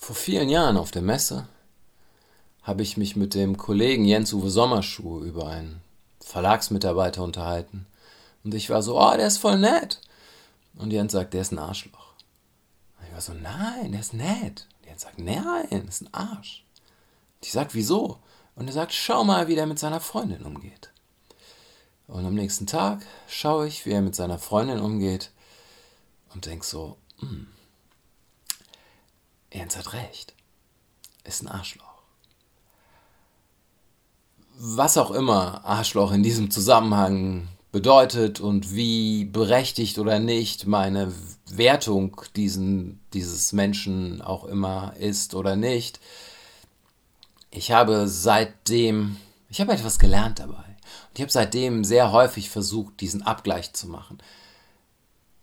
Vor vielen Jahren auf der Messe habe ich mich mit dem Kollegen Jens-Uwe Sommerschuh über einen Verlagsmitarbeiter unterhalten. Und ich war so, oh, der ist voll nett. Und Jens sagt, der ist ein Arschloch. Und ich war so, nein, der ist nett. Und Jens sagt, nein, ist ein Arsch. Und ich sag, wieso? Und er sagt, schau mal, wie der mit seiner Freundin umgeht. Und am nächsten Tag schaue ich, wie er mit seiner Freundin umgeht und denk so, hm, Ernst hat recht. Ist ein Arschloch. Was auch immer Arschloch in diesem Zusammenhang bedeutet und wie berechtigt oder nicht meine Wertung diesen, dieses Menschen auch immer ist oder nicht. Ich habe seitdem, ich habe etwas gelernt dabei. Und ich habe seitdem sehr häufig versucht, diesen Abgleich zu machen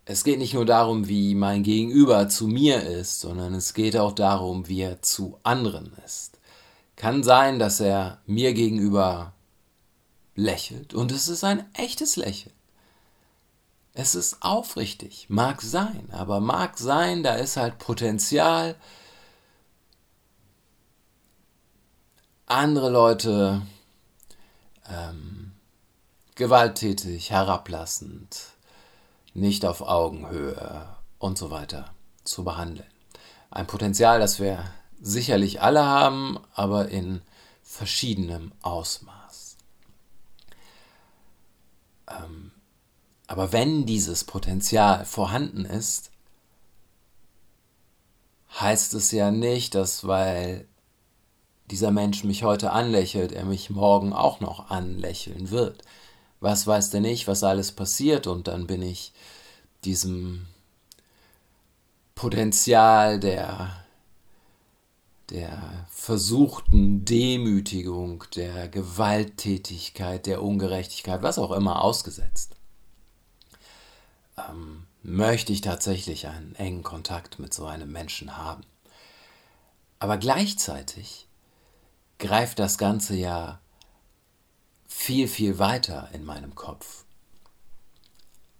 es geht nicht nur darum, wie mein Gegenüber zu mir ist, sondern es geht auch darum, wie er zu anderen ist. Kann sein, dass er mir gegenüber lächelt und es ist ein echtes Lächeln. Es ist aufrichtig, mag sein, aber mag sein, da ist halt Potenzial, andere Leute ähm, gewalttätig, herablassend, nicht auf Augenhöhe und so weiter zu behandeln. Ein Potenzial, das wir sicherlich alle haben, aber in verschiedenem Ausmaß. Ähm, aber wenn dieses Potenzial vorhanden ist, heißt es ja nicht, dass weil dieser Mensch mich heute anlächelt, er mich morgen auch noch anlächeln wird was weiß denn ich, was alles passiert und dann bin ich diesem Potenzial der, der versuchten Demütigung, der Gewalttätigkeit, der Ungerechtigkeit, was auch immer ausgesetzt. Ähm, möchte ich tatsächlich einen engen Kontakt mit so einem Menschen haben. Aber gleichzeitig greift das Ganze ja viel, viel weiter in meinem Kopf.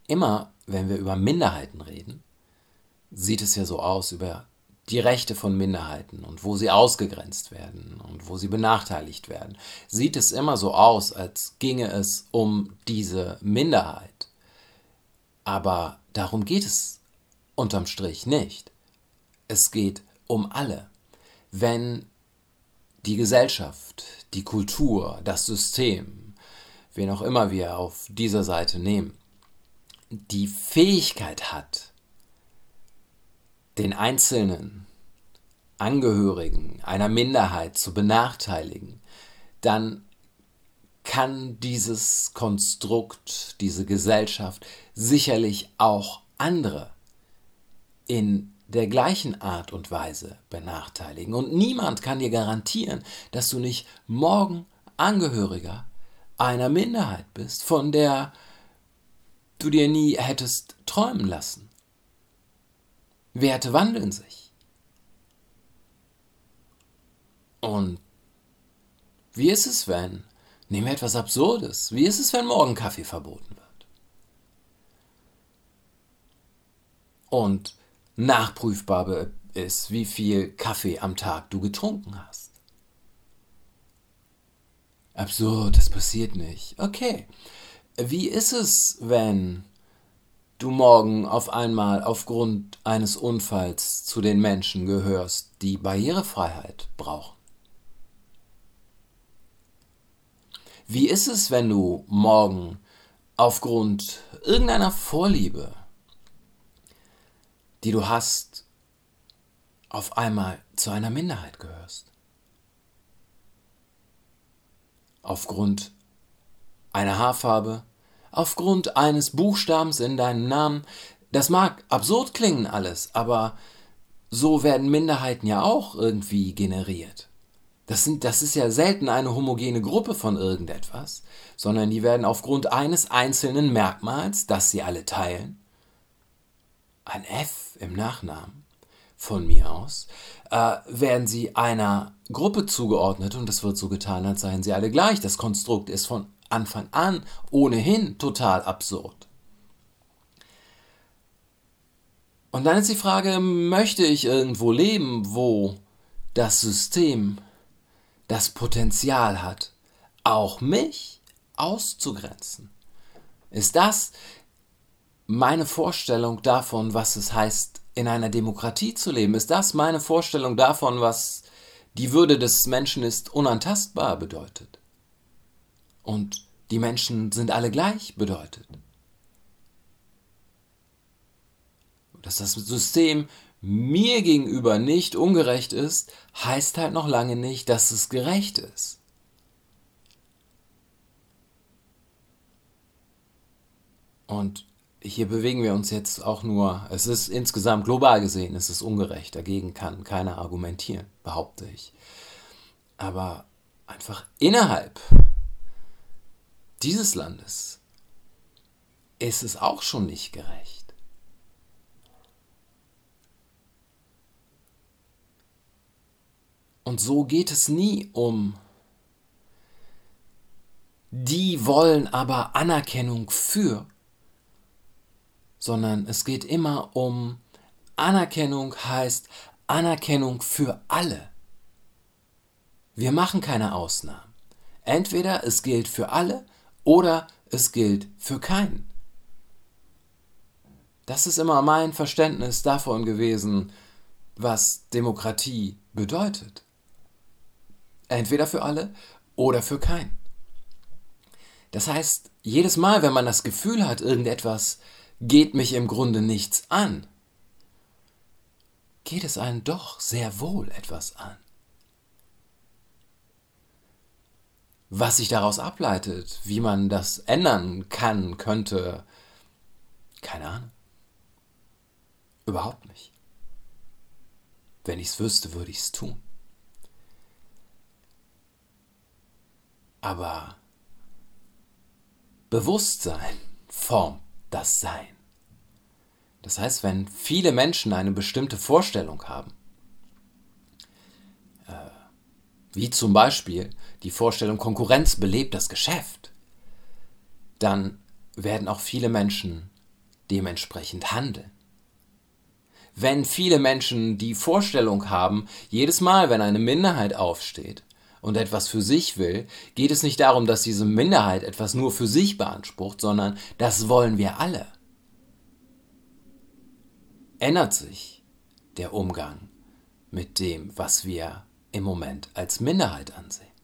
Immer, wenn wir über Minderheiten reden, sieht es ja so aus über die Rechte von Minderheiten und wo sie ausgegrenzt werden und wo sie benachteiligt werden, sieht es immer so aus, als ginge es um diese Minderheit. Aber darum geht es unterm Strich nicht. Es geht um alle. Wenn die Gesellschaft, die Kultur, das System, wen auch immer wir auf dieser Seite nehmen, die Fähigkeit hat, den einzelnen Angehörigen einer Minderheit zu benachteiligen, dann kann dieses Konstrukt, diese Gesellschaft sicherlich auch andere in der gleichen Art und Weise benachteiligen. Und niemand kann dir garantieren, dass du nicht morgen Angehöriger einer Minderheit bist, von der du dir nie hättest träumen lassen. Werte wandeln sich. Und wie ist es, wenn, nehmen wir etwas Absurdes, wie ist es, wenn morgen Kaffee verboten wird? Und nachprüfbar ist, wie viel Kaffee am Tag du getrunken hast. Absurd, das passiert nicht. Okay. Wie ist es, wenn du morgen auf einmal aufgrund eines Unfalls zu den Menschen gehörst, die Barrierefreiheit brauchen? Wie ist es, wenn du morgen aufgrund irgendeiner Vorliebe die du hast, auf einmal zu einer Minderheit gehörst. Aufgrund einer Haarfarbe, aufgrund eines Buchstabens in deinem Namen, das mag absurd klingen alles, aber so werden Minderheiten ja auch irgendwie generiert. Das, sind, das ist ja selten eine homogene Gruppe von irgendetwas, sondern die werden aufgrund eines einzelnen Merkmals, das sie alle teilen, ein F im Nachnamen von mir aus, äh, werden sie einer Gruppe zugeordnet und es wird so getan, als seien sie alle gleich. Das Konstrukt ist von Anfang an ohnehin total absurd. Und dann ist die Frage, möchte ich irgendwo leben, wo das System das Potenzial hat, auch mich auszugrenzen? Ist das meine Vorstellung davon, was es heißt, in einer Demokratie zu leben? Ist das meine Vorstellung davon, was die Würde des Menschen ist unantastbar bedeutet? Und die Menschen sind alle gleich bedeutet? Dass das System mir gegenüber nicht ungerecht ist, heißt halt noch lange nicht, dass es gerecht ist. Und hier bewegen wir uns jetzt auch nur, es ist insgesamt global gesehen, es ist ungerecht, dagegen kann keiner argumentieren, behaupte ich. Aber einfach innerhalb dieses Landes ist es auch schon nicht gerecht. Und so geht es nie um die wollen aber Anerkennung für sondern es geht immer um Anerkennung heißt Anerkennung für alle. Wir machen keine Ausnahmen. Entweder es gilt für alle oder es gilt für keinen. Das ist immer mein Verständnis davon gewesen, was Demokratie bedeutet. Entweder für alle oder für keinen. Das heißt, jedes Mal, wenn man das Gefühl hat, irgendetwas geht mich im Grunde nichts an, geht es einen doch sehr wohl etwas an. Was sich daraus ableitet, wie man das ändern kann, könnte, keine Ahnung. Überhaupt nicht. Wenn ich es wüsste, würde ich es tun. Aber Bewusstsein formt das Sein. Das heißt, wenn viele Menschen eine bestimmte Vorstellung haben, äh, wie zum Beispiel die Vorstellung, Konkurrenz belebt das Geschäft, dann werden auch viele Menschen dementsprechend handeln. Wenn viele Menschen die Vorstellung haben, jedes Mal, wenn eine Minderheit aufsteht, und etwas für sich will, geht es nicht darum, dass diese Minderheit etwas nur für sich beansprucht, sondern das wollen wir alle. Ändert sich der Umgang mit dem, was wir im Moment als Minderheit ansehen.